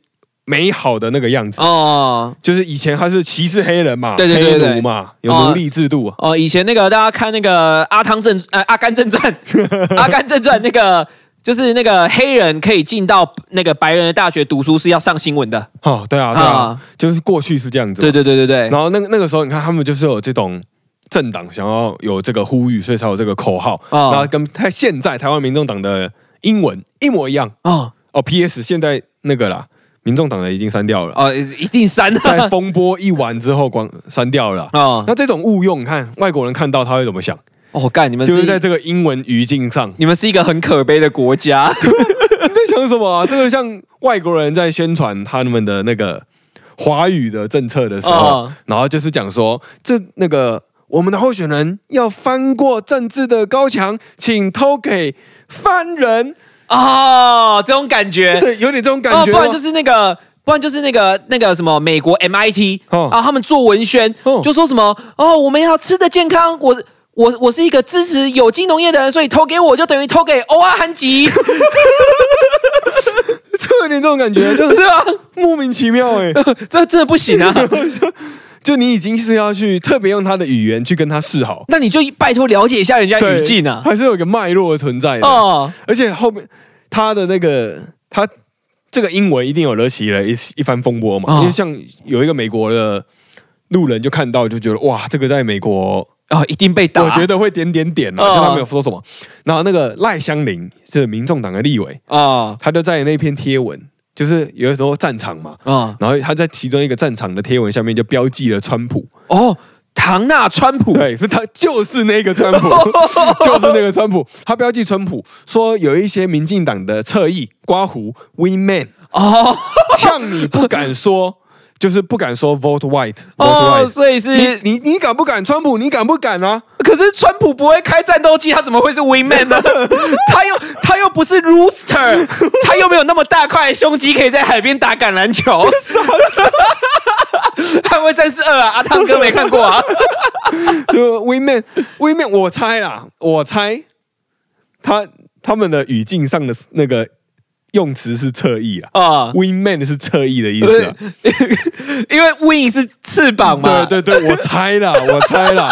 美好的那个样子。哦就是以前他是歧视黑人嘛，对对对对黑奴嘛，有哦奴隶制度啊。哦，以前那个大家看那个《阿汤正》呃 *laughs*《阿甘正传》，《阿甘正传》那个就是那个黑人可以进到那个白人的大学读书是要上新闻的。哦，对啊，对啊，啊就是过去是这样子。对。对对对对，然后那个那个时候，你看他们就是有这种政党想要有这个呼吁，所以才有这个口号。哦然后跟他现在台湾民众党的英文一模一样。哦哦，P.S. 现在那个啦，民众党的已经删掉了。哦，一定删 *laughs* 在风波一完之后，光删掉了啊。哦那这种误用，你看外国人看到他会怎么想？哦，干你们就是是在这个英文语境上，你们是一个很可悲的国家。*laughs* 你在想什么啊？这个像外国人在宣传他们的那个华语的政策的时候，哦然后就是讲说，这那个我们的候选人要翻过政治的高墙，请投给番人。哦，这种感觉，对，有点这种感哦，觉吗。不然就是那个，不然就是那个那个什么美国 MIT 哦啊，他们做文宣哦就说什么哦，我们要吃的健康，我。我我是一个支持有机农业的人，所以投给我就等于投给欧阿韩吉，*laughs* 就有点这种感觉，就是啊，莫名其妙 *laughs* 哎、这真的不行啊！*laughs* 就你已经是要去特别用他的语言去跟他示好，那你就拜托了解一下人家语境啊。还是有一个脉络存在的。哦，而且后面他的那个他这个英文一定有惹起了一一番风波嘛，哦因为像有一个美国的路人就看到就觉得哇，这个在美国哦，一定被打。我觉得会点点点啊，哦就他没有说什么。然后那个赖香林是民众党的立委，啊他就在那篇贴文，就是有时候战场嘛，啊然后他在其中一个战场的贴文下面就标记了川普，哦，唐纳川普对，是他就是那个川普，*laughs* 就是那个川普，他标记川普说有一些民进党的侧翼刮胡 Win Man 哦呛你不敢说，就是不敢说 Vote White，Vote 哦，White。所以是你你你敢不敢？川普，你敢不敢啊？可是川普不会开战斗机，他怎么会是 Wingman 呢？*laughs* 他又他又不是 Rooster，*laughs* 他又没有那么大块胸肌可以在海边打橄榄球。捍卫 *laughs* 战士二啊，阿汤哥没看过啊？就 Win Man，Win Man，我猜啦，我猜他他们的语境上的那个用词是侧翼啊。啊，Win Man 是侧翼的意思啊，因为 Wing 是翅膀嘛，对对对，我猜啦，我猜啦，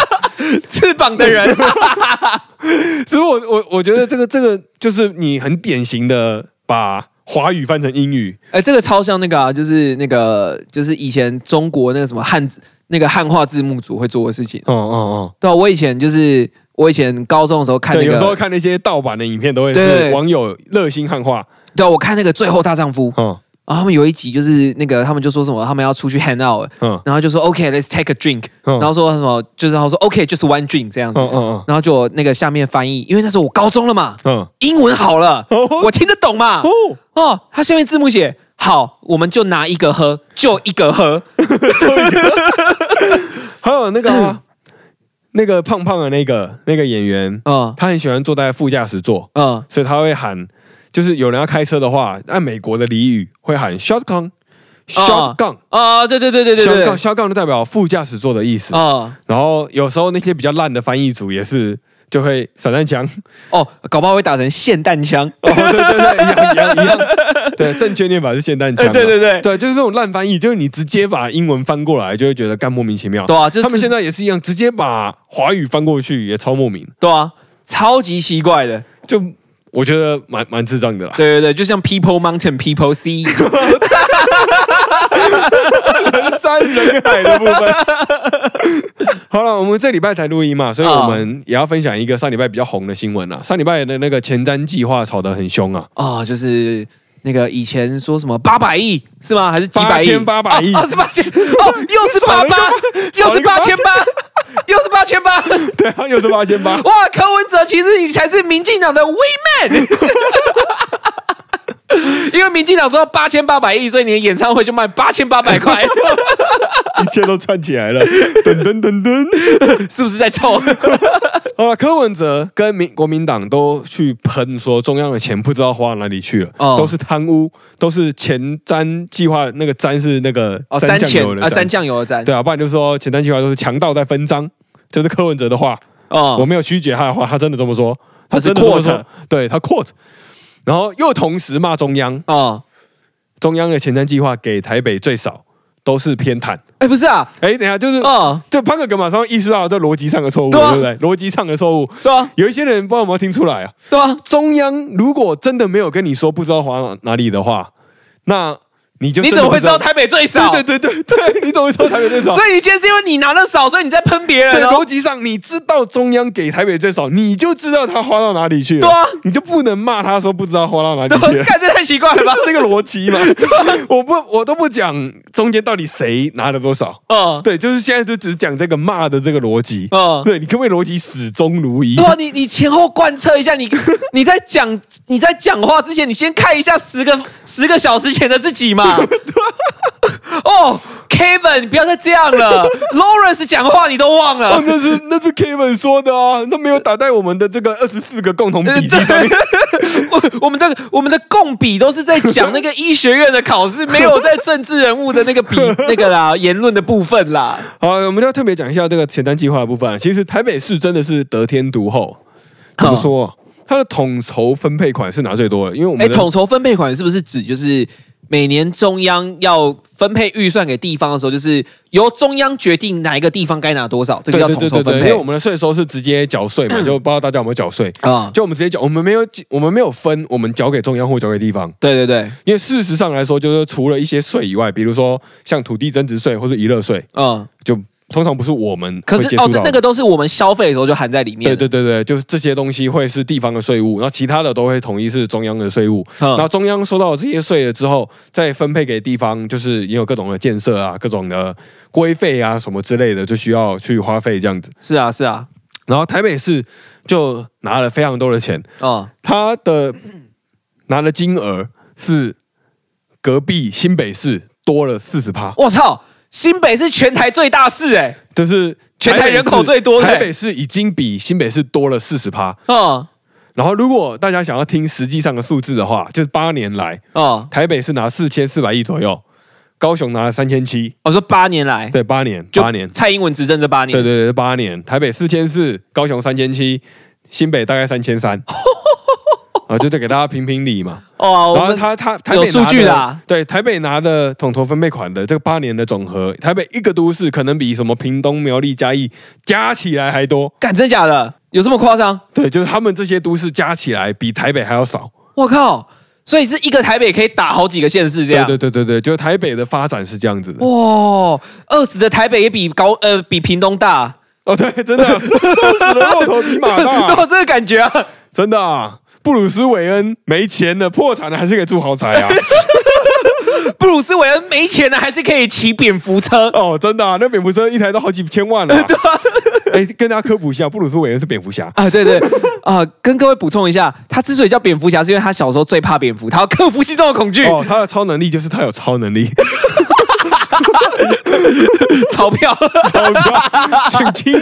*laughs* 翅膀的人。*laughs* 所以我我我觉得这个这个就是你很典型的把华语翻成英语，哎，这个超像那个啊，就是那个就是以前中国那个什么汉字那个汉化字幕组会做的事情。哦哦对啊，我以前就是我以前高中的时候哦，看有时候，看那些盗版的影片，都会是网友热心汉化，对啊，我看那个《最后大丈夫》，哦然后他们有一集就是那个他们就说什么他们要出去 hang out，嗯。然后就说 OK，let's、take a drink，、嗯。然后说什么就是他说 OK，就是 one drink 这样子，嗯嗯然后就那个下面翻译，因为那时候我高中了嘛，嗯。英文好了，哦。我听得懂嘛，哦，哦，他下面字幕写好，我们就拿一个喝，就一个喝，*laughs* 还有那个啊那个胖胖的那个那个演员，嗯。他很喜欢坐在副驾驶座，嗯。所以他会喊，就是有人要开车的话，按美国的俚语会喊 shotgun。shotgun，啊，对对对对对对，shotgun shotgun 就代表副驾驶座的意思。啊然后有时候那些比较烂的翻译组也是就会散弹枪，哦，搞不好会打成霰弹枪，哦，对对对，一样一样一样，对，正确念法是霰弹枪 *laughs* 嘛。对对对对，就是这种烂翻译，就是你直接把英文翻过来，就会觉得干莫名其妙。对啊，就是他们现在也是一样，直接把华语翻过去也超莫名，对啊，超级奇怪的，就我觉得蛮蛮智障的啦。对对对，就像 People Mountain People Sea，*laughs* 人山人海的部分。好了，我们这礼拜才录音嘛，所以我们也要分享一个上礼拜比较红的新闻啊。上礼拜的那个前瞻计划吵得很凶啊，哦，就是那个以前说什么八百亿是吗？还是几百亿？8800亿哦，哦是八千哦，*laughs* 又是八八，又是八千八，又是八千八。*laughs* 对啊，又是八千八。哇，柯文哲，其实你才是民进党的 We Man。*laughs* 因为民进党说八千八百亿，所以你的演唱会就卖八千八百块，*laughs* 一切都串起来了，*laughs* 噔噔噔噔。是不是在臭？*laughs* 好了，柯文哲跟民国民党都去喷说中央的钱不知道花到哪里去了，哦。都是贪污，都是前瞻计划，那个瞻是那个哦，沾沾钱啊，酱油的沾酱油的沾，对啊，不然就是说前瞻计划都是强盗在分赃，这是柯文哲的话，哦，我没有曲解他的话，他真的这么说，他是真的这么 quote 说，对他 quote，然后又同时骂中央，哦，中央的前瞻计划给台北最少都是偏袒。哎，不是啊，哎，等一下，就是哦，就潘哥哥马上意识到这逻辑上的错误，对不对？逻辑上的错误，对啊，有一些人不知道有没有听出来啊？对啊，中央如果真的没有跟你说不知道花哪哪里的话，那你就你怎么会知道台北最少？对对对对对，你怎么会知道台北最少？所以你今天是因为你拿的少，所以你在喷别人对，哦逻。辑上你知道中央给台北最少，你就知道他花到哪里去了。对啊，你就不能骂他说不知道花到哪里去了。干这太奇怪了吧？*laughs* 这个逻辑嘛，*laughs* 我不我都不讲中间到底谁拿了多少，嗯对，就是现在就只讲这个骂的这个逻辑，嗯，对你可不可以逻辑始终如一对？啊，你你前后贯彻一下，你你在讲你在讲话之前，你先看一下十个十个小时前的自己嘛。*laughs* 哦，Kevin，你不要再这样了。*laughs* Lawrence 讲话你都忘哦了，，那是那是 Kevin 说的啊，他没有打在我们的这个二十四个共同笔记上面。*laughs* 我我们的我们的共笔都是在讲那个医学院的考试，没有在政治人物的那个笔那个啦言论的部分啦。好，我们就要特别讲一下这个前瞻计划的部分啊。其实台北市真的是得天独厚，怎么说啊？它的统筹分配款是拿最多的，因为我哎，们的统筹分配款是不是指就是每年中央要分配预算给地方的时候，就是由中央决定哪一个地方该拿多少，这个对叫对对对对，因统筹分配为我们的税收是直接缴税嘛，*coughs* 就不知道大家有没有缴税。啊？就我们直接缴，我们没有我们没有分，我们缴给中央或缴给地方。对对对，因为事实上来说，就是除了一些税以外，比如说像土地增值税或者娱乐税，嗯，就通常不是我们可是哦。那个都是我们消费的时候就含在里面对的。对对对，就是这些东西会是地方的税务，然后其他的都会统一是中央的税务。嗯然后中央收到这些税了之后，再分配给地方，就是也有各种的建设啊、各种的规费啊什么之类的，就需要去花费这样子。是啊是啊，然后台北市就拿了非常多的钱，哦他的拿的金额是隔壁新北市多了四十趴，我操，新北是全台最大市哎、就是全台人口最多的。台北市已经比新北市多了四十趴。嗯然后，如果大家想要听实际上的数字的话，就是八年来，哦，台北是拿四千四百亿左右，高雄拿了三千七，我说八年来，对，八年，八年，蔡英文执政这八年，对对对，八年，台北四千四，高雄三千七，新北大概三千三，*laughs* 啊，就得给大家评评理嘛。哦，我然后们他他台北有数据拿的啦对，台北拿的统筹分配款的这个八年的总和，台北一个都市可能比什么屏东、苗栗、嘉义加起来还多。干真假的，有这么夸张？对，就是他们这些都市加起来比台北还要少。我靠！所以是一个台北可以打好几个县市这对样。对对对对，就是台北的发展是这样子的。哇，二十的台北也比高呃比屏东大，哦，对，真的，*laughs* 瘦死的骆头比马都大，*laughs* 有这个感觉啊！真的啊。布鲁斯韦恩没钱了，破产了，还是可以住豪宅啊！*laughs* 布鲁斯韦恩没钱了，还是可以骑蝙蝠车。哦，真的啊，那蝙蝠车一台都好几千万了、啊。*laughs* *laughs* 哎，跟大家科普一下，布鲁斯韦恩是蝙蝠侠。啊，对对啊、跟各位补充一下，他之所以叫蝙蝠侠，是因为他小时候最怕蝙蝠，他要克服心中的恐惧。哦，他的超能力就是他有超能力，钞票，钞票，请听。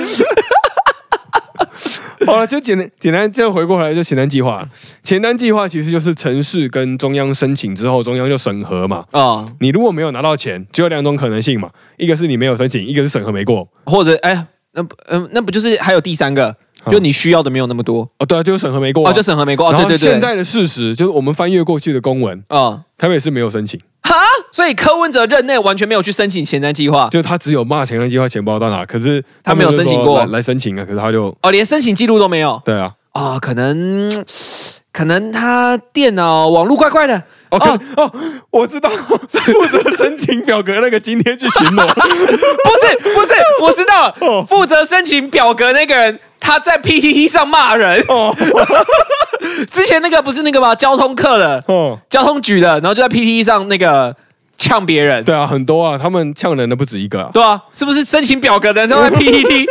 *laughs* 好了，就简单简单这样回过来就前瞻计划。前瞻计划其实就是城市跟中央申请之后，中央就审核嘛。哦，你如果没有拿到钱，只有两种可能性嘛，一个是你没有申请，一个是审核没过。或者哎，那不嗯、那不就是还有第三个，就你需要的没有那么多哦，对啊，就是审核没过、啊。哦，就审核没过对对对，现在的事实就是我们翻阅过去的公文啊，哦，台北是没有申请，哈，所以柯文哲任内完全没有去申请前瞻计划，就他只有骂前瞻计划钱包到哪，可是他没有申请过？来来申请啊，可是他就哦，连申请记录都没有？对啊，哦，可能可能他电脑网络怪怪的。哦可哦，我知道负责申请表格那个今天去巡逻，*laughs* 不是不是，我知道负责申请表格那个人他在 PTT 上骂人。哦 *laughs* 之前那个不是那个吗？交通课的，哦，交通局的，然后就在 PTT 上那个呛别人。对啊，很多啊，他们呛人的不止一个啊。对啊，是不是申请表格的人都在 PTT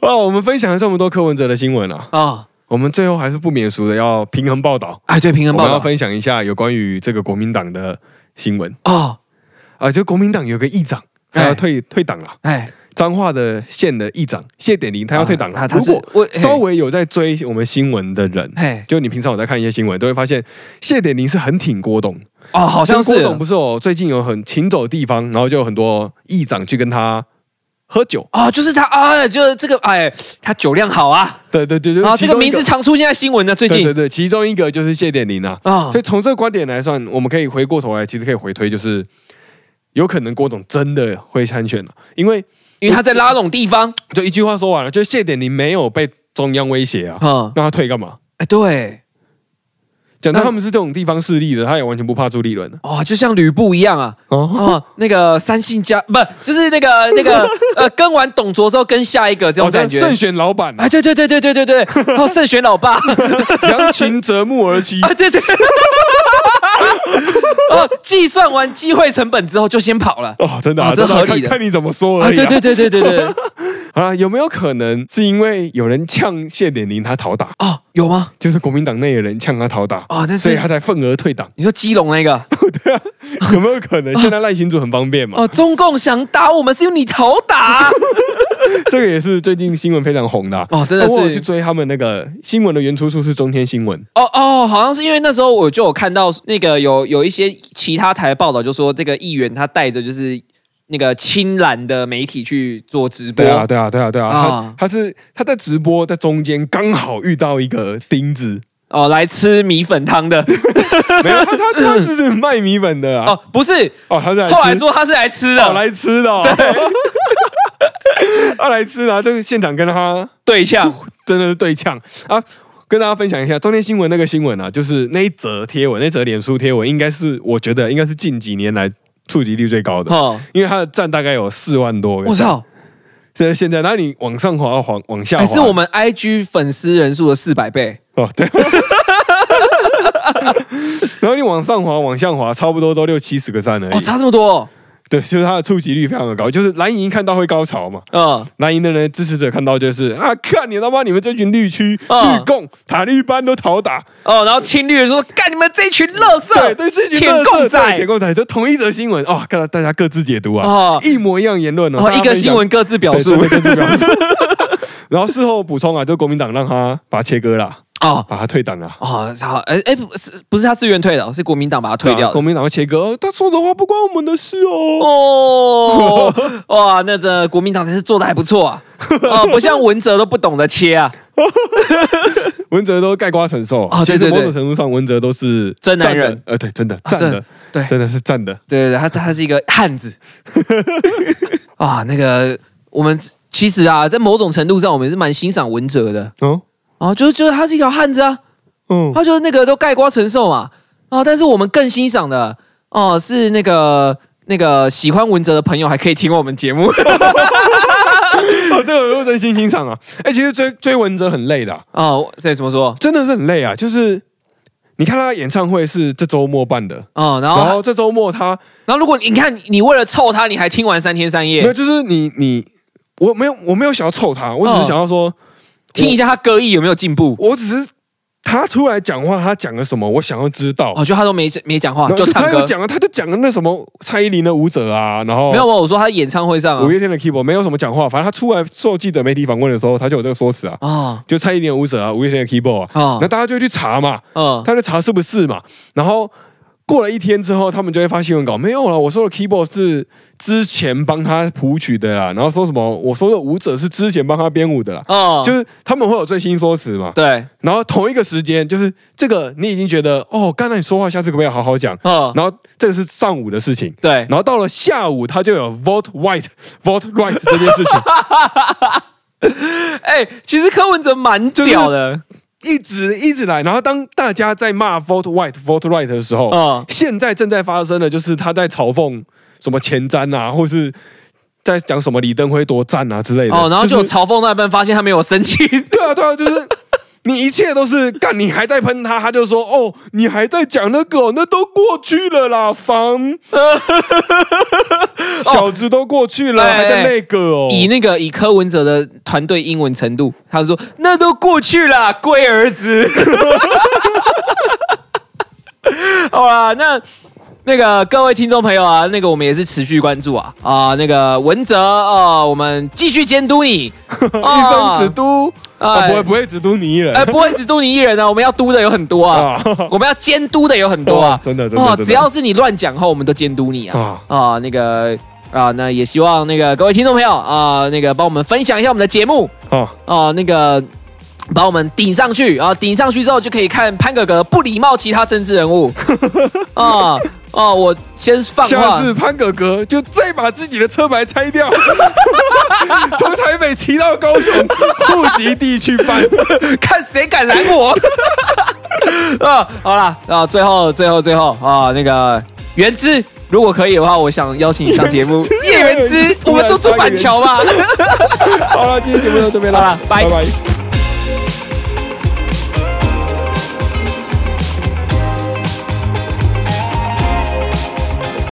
哦，*laughs* 我们分享了这么多柯文哲的新闻啊，啊？我们最后还是不免俗的要平衡报道，哎，对，平衡我们要分享一下有关于这个国民党的新闻。哦，啊，就国民党有个议长，他哎要退退党了。哎，彰化的县的议长谢点林，他要退党了。啊他是如果我稍微有在追我们新闻的人，嘿，就你平常有在看一些新闻，都会发现谢点林是很挺郭董。的。哦，好像是。郭董不是有最近有很行走的地方，然后就有很多议长去跟他喝酒。哦，就是他啊，就是这个，哎，他酒量好啊，对对对对，啊，这个名字常出现在新闻呢，最近。对对对，其中一个就是谢点林啊。啊所以从这个观点来算，我们可以回过头来，其实可以回推，就是有可能郭董真的会参选了，因为因为他在拉拢地方，就一句话说完了，就是谢点林没有被中央威胁啊，嗯，让他退干嘛？哎，对，那讲到他们是这种地方势力的，他也完全不怕朱立伦哦，就像吕布一样啊，哦。哦，那个三姓家不就是那个 *laughs* 那个呃，跟完董卓之后跟下一个这种感觉。胜选老板啊哎，对对对对对对对，然后胜选老爸，*laughs* 良禽择木而栖 *laughs* 啊，对对。哦，*laughs* 计算完机会成本之后就先跑了。哦，真的啊，哦这合理的看看你怎么说啊，而已、对对对对对对，啊，*laughs* 有没有可能是因为有人呛谢点林他讨打，哦，有吗？就是国民党内的人呛他讨打，哦，所以他才愤而退党？你说基隆那个 *laughs* 对啊有没有可能？现在赖清祖很方便嘛？哦，中共想打我们是用你逃打 *laughs* 这个也是最近新闻非常红的啊、哦，真的我有去追他们那个新闻的原出处是中天新闻，哦哦，好像是因为那时候我就有看到那个有有一些其他台的报道，就说这个议员他带着就是那个青蓝的媒体去做直播，对啊，对啊，对啊，对啊，啊。他他是他在直播在中间刚好遇到一个钉子，哦，来吃米粉汤的。*laughs* 没有他他他 *laughs* 是卖米粉的啊，哦，不是，哦，他是来吃后来说他是来吃的，哦来吃的、哦，他 *laughs* 来吃的、啊，这个现场跟他对呛 *laughs* 真的是对呛啊！跟大家分享一下中天新闻那个新闻啊，就是那一则贴文，那则脸书贴文，应该是我觉得应该是近几年来触及率最高的，哦，因为它的赞大概有四万多个。我！操，这现在，那你往上滑，往往下滑，还是我们 IG 粉丝人数的四百倍哦，对。*laughs* 然后你往上滑，往下滑，差不多都六七十个赞而已。哦，差这么多哦，对，就是他的触及率非常的高，就是蓝营看到会高潮嘛。嗯，蓝营的人支持者看到就是啊，看你他妈你们这群绿区、嗯绿共、塔利班都讨打，哦，然后青绿人说干你们这群垃圾，对对，这群舔垃圾对共仔舔共仔，就同一则新闻哦，看到大家各自解读啊，哦一模一样言论哦，然后一个新闻各自表述各自表述。*laughs* 然后事后补充啊，就国民党让他把他切割了，哦。把他退党了。哦，好，哎哎，不是不是他自愿退的，是国民党把他退掉国民党会切割，哦他说的话不关我们的事哦。哦，哇，那这国民党真是做的还不错啊！*laughs* 哦，不像文哲都不懂得切啊。*laughs* 文哲都盖瓜承受哦对其实对对某种程度上，文哲都是真男人呃，对，真的啊真赞的，对真的是赞的。对对对，他他是一个汉子 *laughs* 啊。那个我们其实啊，在某种程度上，我们是蛮欣赏文哲的哦，啊，就是就是他是一条汉子啊，嗯，他就是那个都盖瓜承受嘛啊。但是我们更欣赏的哦、是那个那个喜欢文哲的朋友还可以听我们节目 *laughs* 哦，这个我真心欣赏啊。哎，其实追追文哲很累的啊，哦。这怎么说？真的是很累啊。就是你看他演唱会是这周末办的，哦，然后然后这周末他然后如果你看你为了凑他，你还听完三天三夜没有，就是你你我没有我没有想要凑他，我只是哦想要说，听一下他歌艺有没有进步。我只是他出来讲话，他讲了什么，我想要知道。哦，就他都没没讲话，就唱歌。他有讲了，他就讲了那什么蔡依林的舞者啊，然后没有，没有，我说他演唱会上啊。五月天的 keyboard 没有什么讲话，反正他出来受记者媒体访问的时候，他就有这个说辞啊，哦就蔡依林的舞者啊，五月天的 keyboard 啊，哦那大家就会去查嘛，嗯他就查是不是嘛，然后过了一天之后，他们就会发新闻稿，没有了，我说的 keyboard 是之前帮他谱曲的啦，然后说什么我说的舞者是之前帮他编舞的啦，哦，就是他们会有最新说辞嘛，对，然后同一个时间，就是这个你已经觉得哦，刚才你说话下次可不可以好好讲？嗯，然后这个是上午的事情，对，然后到了下午，他就有 vote white vote right 这件事情，*laughs* 哎，其实柯文哲蛮就是屌的，一直一直来。然后当大家在骂 vote white vote right 的时候，嗯现在正在发生的就是他在嘲讽什么前瞻啊，或是在讲什么李登辉多赞啊之类的。哦，然后就嘲讽那一半，发现他没有生气，对啊对啊，就是。你一切都是干，你还在喷他，他就说：“哦，你还在讲那个，那都过去了啦，方 *laughs* *laughs* 小子都过去了，哎还在那个哦。”以那个以柯文哲的团队英文程度，他说那都过去了，龟儿子。*laughs* *laughs* 好啦，那那个各位听众朋友啊，那个我们也是持续关注啊啊，那个文哲啊，我们继续监督你，*laughs* 一分只督？啊，不会不会只督你一人，哎，不会只督你一人啊，我们要督的有很多啊，*laughs* 我们要监督的有很多啊，真的真的，只要是你乱讲后，我们都监督你啊。啊，那个啊，那也希望那个各位听众朋友啊，那个帮我们分享一下我们的节目。哦哦，那个。把我们顶上去啊！顶上去之后就可以看潘哥哥不礼貌其他政治人物 *laughs* 啊啊！我先放话，下次潘哥哥就再把自己的车牌拆掉，*laughs* 从台北骑到高雄，户籍地去办，*laughs* 看谁敢拦我啊！好了啊，最后最后最后啊，那个原之，如果可以的话，我想邀请你上节目。叶原之，我们都住板桥吧。好了，今天节目到这边了，拜拜。